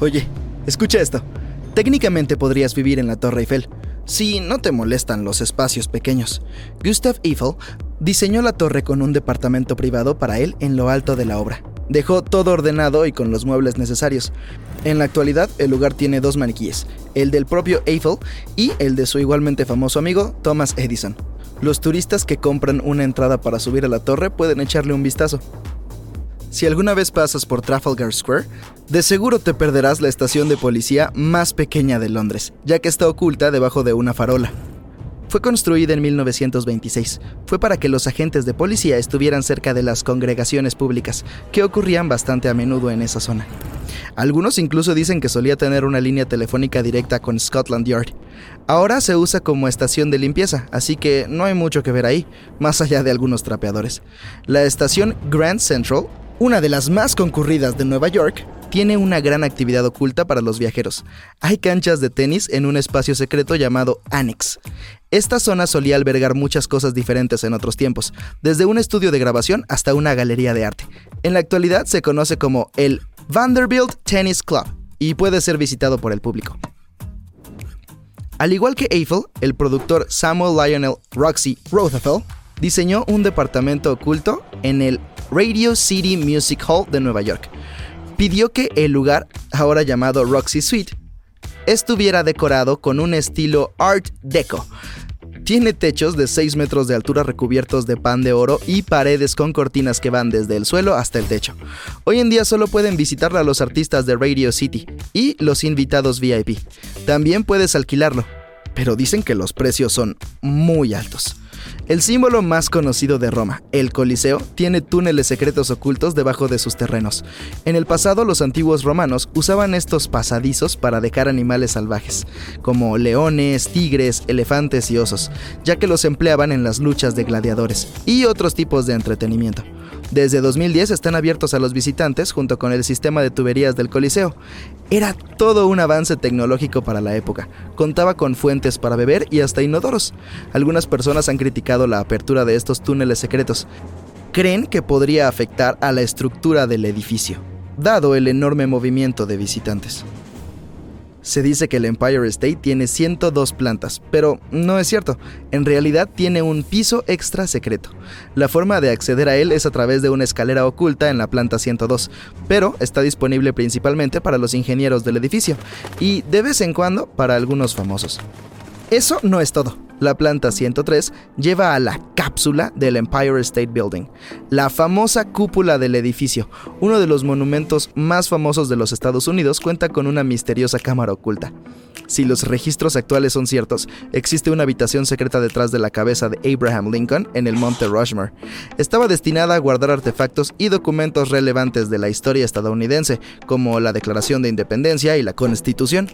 Oye, escucha esto. Técnicamente podrías vivir en la Torre Eiffel, si no te molestan los espacios pequeños. Gustav Eiffel diseñó la torre con un departamento privado para él en lo alto de la obra. Dejó todo ordenado y con los muebles necesarios. En la actualidad, el lugar tiene dos maniquíes, el del propio Eiffel y el de su igualmente famoso amigo Thomas Edison. Los turistas que compran una entrada para subir a la torre pueden echarle un vistazo. Si alguna vez pasas por Trafalgar Square, de seguro te perderás la estación de policía más pequeña de Londres, ya que está oculta debajo de una farola. Fue construida en 1926. Fue para que los agentes de policía estuvieran cerca de las congregaciones públicas, que ocurrían bastante a menudo en esa zona. Algunos incluso dicen que solía tener una línea telefónica directa con Scotland Yard. Ahora se usa como estación de limpieza, así que no hay mucho que ver ahí, más allá de algunos trapeadores. La estación Grand Central una de las más concurridas de Nueva York, tiene una gran actividad oculta para los viajeros. Hay canchas de tenis en un espacio secreto llamado Annex. Esta zona solía albergar muchas cosas diferentes en otros tiempos, desde un estudio de grabación hasta una galería de arte. En la actualidad se conoce como el Vanderbilt Tennis Club y puede ser visitado por el público. Al igual que Eiffel, el productor Samuel Lionel Roxy Rothafel diseñó un departamento oculto en el Radio City Music Hall de Nueva York. Pidió que el lugar, ahora llamado Roxy Suite, estuviera decorado con un estilo Art Deco. Tiene techos de 6 metros de altura recubiertos de pan de oro y paredes con cortinas que van desde el suelo hasta el techo. Hoy en día solo pueden visitarla los artistas de Radio City y los invitados VIP. También puedes alquilarlo, pero dicen que los precios son muy altos. El símbolo más conocido de Roma, el Coliseo, tiene túneles secretos ocultos debajo de sus terrenos. En el pasado los antiguos romanos usaban estos pasadizos para dejar animales salvajes, como leones, tigres, elefantes y osos, ya que los empleaban en las luchas de gladiadores y otros tipos de entretenimiento. Desde 2010 están abiertos a los visitantes junto con el sistema de tuberías del Coliseo. Era todo un avance tecnológico para la época. Contaba con fuentes para beber y hasta inodoros. Algunas personas han criticado la apertura de estos túneles secretos. Creen que podría afectar a la estructura del edificio, dado el enorme movimiento de visitantes. Se dice que el Empire State tiene 102 plantas, pero no es cierto. En realidad tiene un piso extra secreto. La forma de acceder a él es a través de una escalera oculta en la planta 102, pero está disponible principalmente para los ingenieros del edificio y de vez en cuando para algunos famosos. Eso no es todo. La planta 103 lleva a la cápsula del Empire State Building, la famosa cúpula del edificio. Uno de los monumentos más famosos de los Estados Unidos cuenta con una misteriosa cámara oculta. Si los registros actuales son ciertos, existe una habitación secreta detrás de la cabeza de Abraham Lincoln en el Monte Rushmore. Estaba destinada a guardar artefactos y documentos relevantes de la historia estadounidense, como la Declaración de Independencia y la Constitución.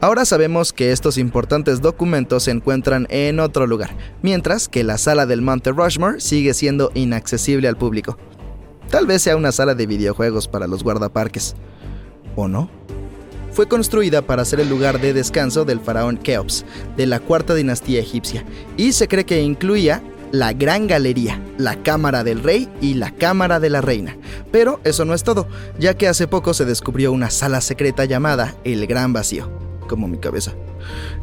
Ahora sabemos que estos importantes documentos se encuentran en otro lugar, mientras que la sala del Monte Rushmore sigue siendo inaccesible al público. Tal vez sea una sala de videojuegos para los guardaparques. ¿O no? fue construida para ser el lugar de descanso del faraón Keops, de la cuarta dinastía egipcia, y se cree que incluía la Gran Galería, la Cámara del Rey y la Cámara de la Reina. Pero eso no es todo, ya que hace poco se descubrió una sala secreta llamada el Gran Vacío, como mi cabeza.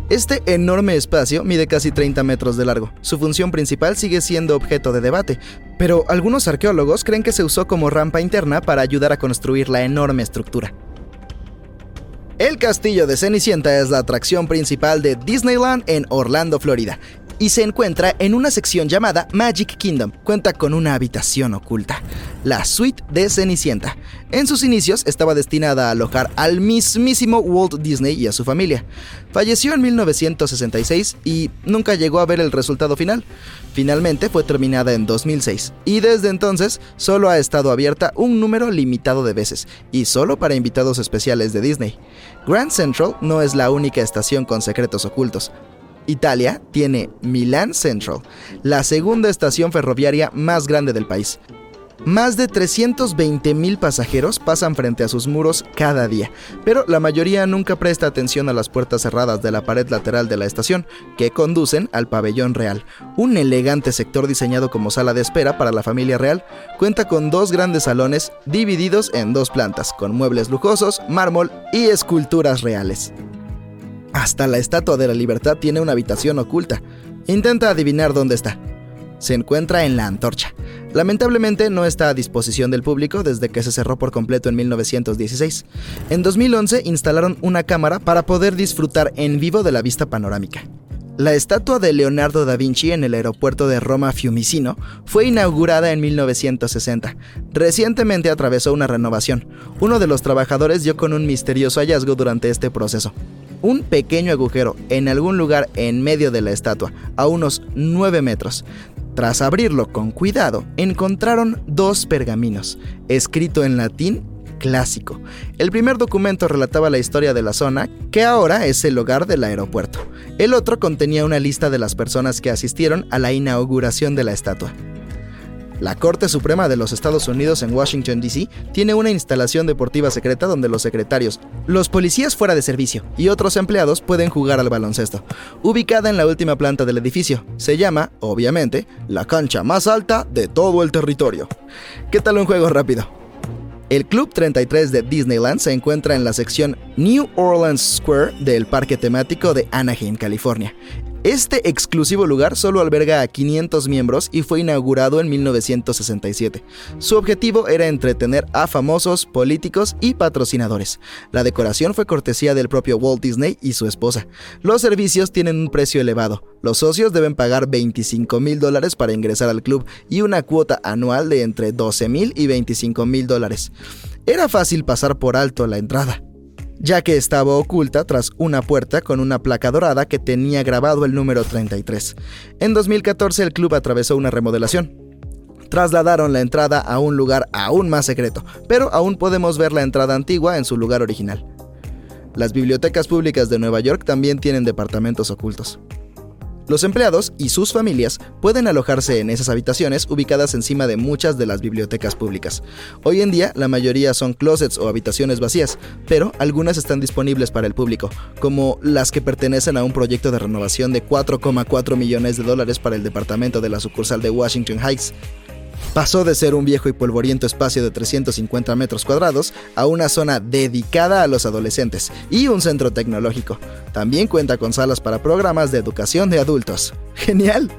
Este enorme espacio mide casi 30 metros de largo. Su función principal sigue siendo objeto de debate, pero algunos arqueólogos creen que se usó como rampa interna para ayudar a construir la enorme estructura. El castillo de Cenicienta es la atracción principal de Disneyland en Orlando, Florida, y se encuentra en una sección llamada Magic Kingdom. Cuenta con una habitación oculta, la Suite de Cenicienta. En sus inicios estaba destinada a alojar al mismísimo Walt Disney y a su familia. Falleció en 1966 y nunca llegó a ver el resultado final. Finalmente fue terminada en 2006 y desde entonces solo ha estado abierta un número limitado de veces y solo para invitados especiales de Disney. Grand Central no es la única estación con secretos ocultos. Italia tiene Milan Central, la segunda estación ferroviaria más grande del país. Más de 320 mil pasajeros pasan frente a sus muros cada día, pero la mayoría nunca presta atención a las puertas cerradas de la pared lateral de la estación, que conducen al pabellón real. Un elegante sector diseñado como sala de espera para la familia real, cuenta con dos grandes salones divididos en dos plantas, con muebles lujosos, mármol y esculturas reales. Hasta la Estatua de la Libertad tiene una habitación oculta. Intenta adivinar dónde está. Se encuentra en la antorcha. Lamentablemente no está a disposición del público desde que se cerró por completo en 1916. En 2011 instalaron una cámara para poder disfrutar en vivo de la vista panorámica. La estatua de Leonardo da Vinci en el aeropuerto de Roma Fiumicino fue inaugurada en 1960. Recientemente atravesó una renovación. Uno de los trabajadores dio con un misterioso hallazgo durante este proceso un pequeño agujero en algún lugar en medio de la estatua, a unos 9 metros. Tras abrirlo con cuidado, encontraron dos pergaminos, escrito en latín clásico. El primer documento relataba la historia de la zona, que ahora es el hogar del aeropuerto. El otro contenía una lista de las personas que asistieron a la inauguración de la estatua. La Corte Suprema de los Estados Unidos en Washington, D.C. tiene una instalación deportiva secreta donde los secretarios, los policías fuera de servicio y otros empleados pueden jugar al baloncesto. Ubicada en la última planta del edificio, se llama, obviamente, la cancha más alta de todo el territorio. ¿Qué tal un juego rápido? El Club 33 de Disneyland se encuentra en la sección New Orleans Square del parque temático de Anaheim, California. Este exclusivo lugar solo alberga a 500 miembros y fue inaugurado en 1967. Su objetivo era entretener a famosos, políticos y patrocinadores. La decoración fue cortesía del propio Walt Disney y su esposa. Los servicios tienen un precio elevado. Los socios deben pagar 25 mil dólares para ingresar al club y una cuota anual de entre 12 mil y 25 mil dólares. Era fácil pasar por alto la entrada ya que estaba oculta tras una puerta con una placa dorada que tenía grabado el número 33. En 2014 el club atravesó una remodelación. Trasladaron la entrada a un lugar aún más secreto, pero aún podemos ver la entrada antigua en su lugar original. Las bibliotecas públicas de Nueva York también tienen departamentos ocultos. Los empleados y sus familias pueden alojarse en esas habitaciones ubicadas encima de muchas de las bibliotecas públicas. Hoy en día la mayoría son closets o habitaciones vacías, pero algunas están disponibles para el público, como las que pertenecen a un proyecto de renovación de 4,4 millones de dólares para el departamento de la sucursal de Washington Heights, pasó de ser un viejo y polvoriento espacio de 350 metros cuadrados a una zona dedicada a los adolescentes y un centro tecnológico. También cuenta con salas para programas de educación de adultos. ¡Genial!